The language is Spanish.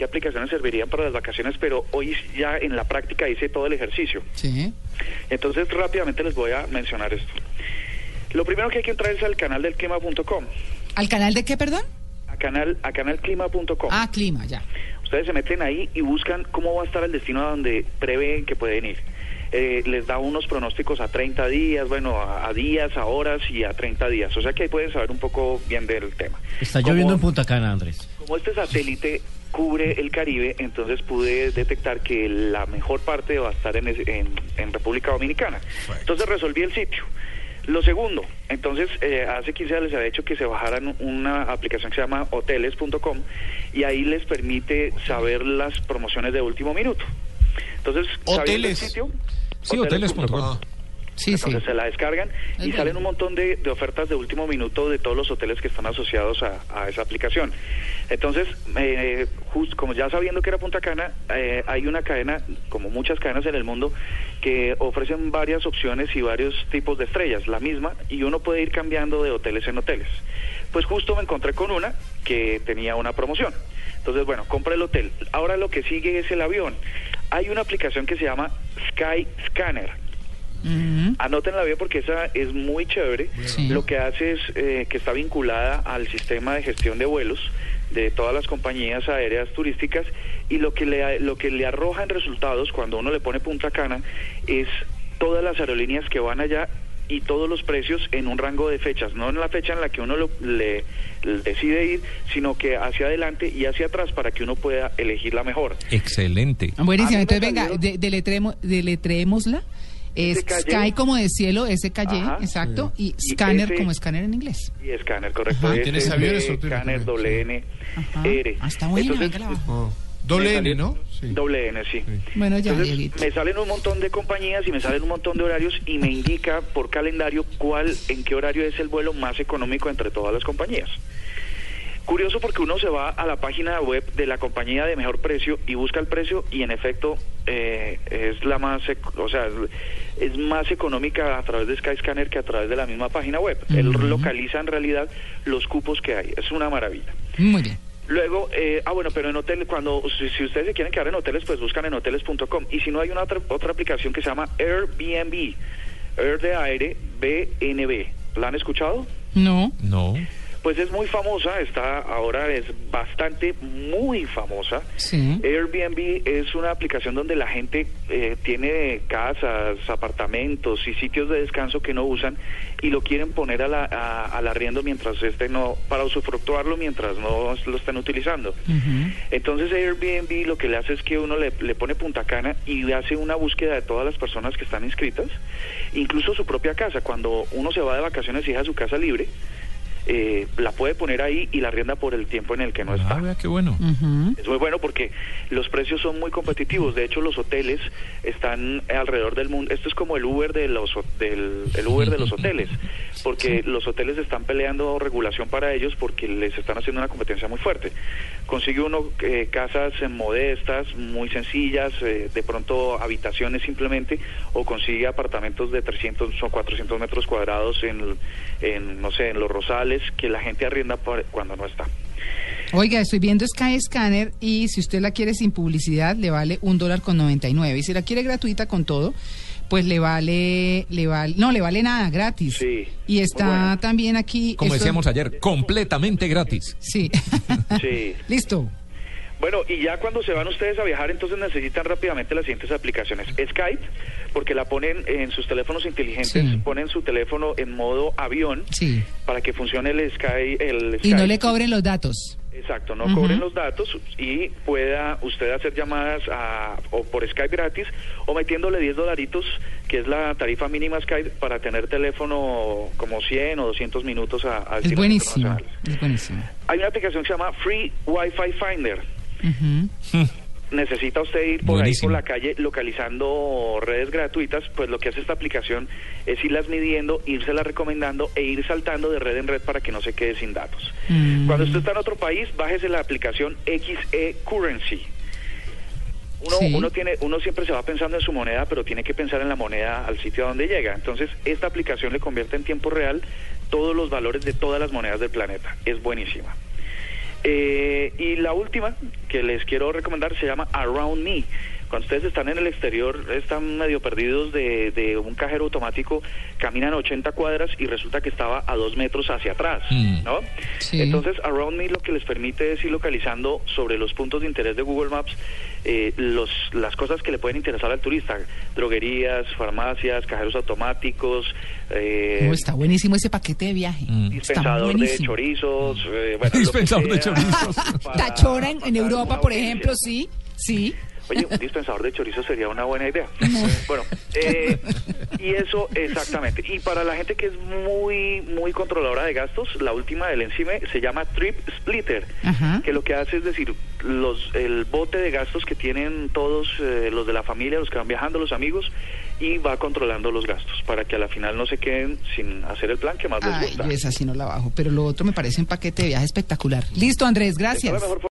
qué aplicaciones servirían para las vacaciones, pero hoy ya en la práctica hice todo el ejercicio. Sí. Entonces rápidamente les voy a mencionar esto. Lo primero que hay que entrar es al canal del clima.com. ¿Al canal de qué, perdón? A canal, a canalclima.com. Ah, clima, ya. Ustedes se meten ahí y buscan cómo va a estar el destino a donde prevén que pueden ir. Eh, les da unos pronósticos a 30 días, bueno, a, a días, a horas y a 30 días. O sea que ahí pueden saber un poco bien del tema. Está Como- lloviendo en Punta Cana, Andrés. Como este satélite cubre el Caribe, entonces pude detectar que la mejor parte va a estar en, ese- en, en República Dominicana. Entonces resolví el sitio. Lo segundo, entonces eh, hace 15 días les había dicho que se bajaran una aplicación que se llama hoteles.com y ahí les permite saber las promociones de último minuto. Entonces, sabiendo el Hoteles. sitio, Sí, hoteles.com. hoteles.com. Sí, sí. Entonces se la descargan Es y salen un montón de, de ofertas de último minuto de todos los hoteles que están asociados a, a esa aplicación. Entonces, eh, jus- como ya sabiendo que era Punta Cana, eh, hay una cadena, como muchas cadenas en el mundo, que ofrecen varias opciones y varios tipos de estrellas, la misma, y uno puede ir cambiando de hoteles en hoteles. Pues justo me encontré con una que tenía una promoción. Entonces, bueno, compré el hotel. Ahora lo que sigue es el avión. Hay una aplicación que se llama Sky Scanner. Ujú. Anótenla bien porque esa es muy chévere. Sí. Lo que hace es eh, que está vinculada al sistema de gestión de vuelos de todas las compañías aéreas turísticas y lo que le lo que le arroja en resultados cuando uno le pone Punta Cana es todas las aerolíneas que van allá y todos los precios en un rango de fechas, no en la fecha en la que uno lo- le, le decide ir, sino que hacia adelante y hacia atrás para que uno pueda elegir la mejor. Excelente. Buenísimo. Entonces, venga, salió- de, deletremo- deletreémosla. Es SKY. Sky como de cielo, SKY, Ajá. exacto. Y Y Scanner ese- como escáner en inglés. Y escáner, correcto. Ajá. ¿Tienes aviones o Scanner, doble N, Ajá. R. Ah, está bueno, Entonces, venga la bajo. Oh. Doble Me N, ¿no? Sí. Doble N, sí. Bueno, ya, Entonces, me salen un montón de compañías y me salen un montón de horarios y me indica por calendario cuál, en qué horario es el vuelo más económico entre todas las compañías. Curioso porque uno se va a la página web de la compañía de mejor precio y busca el precio y en efecto eh, es la más, o sea, es, es más económica a través de Skyscanner que a través de la misma página web. Él Ujú. localiza en realidad los cupos que hay. Es una maravilla. Muy bien. Luego, eh, ah bueno, pero en hotel, cuando, si, si ustedes se quieren quedar en hoteles, pues buscan en hoteles.com. Y si no, hay una otra, otra aplicación que se llama Airbnb. Air de aire, BNB. ¿La han escuchado? No. No. Pues es muy famosa, está ahora es bastante muy famosa. Sí. Airbnb es una aplicación donde la gente eh, tiene casas, apartamentos y sitios de descanso que no usan y lo quieren poner a la, a- al arriendo mientras este no, para usufructuarlo mientras no lo estén utilizando. Entonces Airbnb lo que le hace es que uno le, le pone Punta Cana y hace una búsqueda de todas las personas que están inscritas, incluso su propia casa. Cuando uno se va de vacaciones y deja su casa libre, eh, la puede poner ahí y la arrienda por el tiempo en el que no está. Ah, vea qué bueno. Es muy bueno porque los precios son muy competitivos. De hecho, los hoteles están alrededor del mundo. Esto es como el Uber de los del el Uber de los hoteles, porque los hoteles están peleando regulación para ellos porque les están haciendo una competencia muy fuerte. Consigue uno eh, casas eh, modestas, muy sencillas, eh, de pronto habitaciones simplemente, o consigue apartamentos de 300 o 400 metros cuadrados en, en no sé, en los Rosales que la gente arrienda por- cuando no está. Oiga, estoy viendo Sky Scanner y si usted la quiere sin publicidad le vale un dólar con 99 y si la quiere gratuita con todo, pues le vale, le vale, no le vale nada, gratis. Sí, Y está bueno. también aquí. Como esto- decíamos ayer, completamente gratis. Sí. Sí. Listo. Bueno, y ya cuando se van ustedes a viajar, entonces necesitan rápidamente las siguientes aplicaciones. Skype, porque la ponen en sus teléfonos inteligentes, Sí. ponen su teléfono en modo avión Sí. para que funcione el Sky. El Y no Skype. le cobren los datos. Exacto, no cobren los datos y pueda usted hacer llamadas a, o por Skype gratis o metiéndole 10 dolaritos, que es la tarifa mínima Skype, para tener teléfono como 100 o 200 minutos a, a Es buenísimo. Es buenísimo. Hay una aplicación que se llama Free Wi-Fi Finder. Necesita usted ir por Buenísimo. ahí por la calle localizando redes gratuitas, pues lo que hace esta aplicación es irlas midiendo, irselas recomendando e ir saltando de red en red para que no se quede sin datos. Mm. Cuando usted está en otro país, bájese la aplicación XE Currency. Uno, Sí. uno tiene, uno siempre se va pensando en su moneda, pero tiene que pensar en la moneda al sitio a donde llega. Entonces, esta aplicación le convierte en tiempo real todos los valores de todas las monedas del planeta. Es buenísima. Eh, y la última que les quiero recomendar se llama Around Me. Cuando ustedes están en el exterior, están medio perdidos de, de un cajero automático, caminan 80 cuadras y resulta que estaba a dos metros hacia atrás, Mm. ¿no? Sí. Entonces, Around Me lo que les permite es ir localizando sobre los puntos de interés de Google Maps eh, los, las cosas que le pueden interesar al turista, droguerías, farmacias, cajeros automáticos, eh, está buenísimo ese paquete de viaje. Mm. Dispensador de chorizos, eh, bueno, Dispensador de chorizos. Tachora en, en Europa, por ejemplo, sí, sí. Oye, un dispensador de chorizo sería una buena idea. Bueno, eh, y eso exactamente. Y para la gente que es muy muy controladora de gastos, la última del Encime se llama Trip Splitter, Ajá. que lo que hace es decir, los el bote de gastos que tienen todos eh, los de la familia, los que van viajando, los amigos, y va controlando los gastos para que a la final no se queden sin hacer el plan que más les gusta. esa sí no la bajo, pero lo otro me parece un paquete de viaje espectacular. Listo, Andrés, gracias.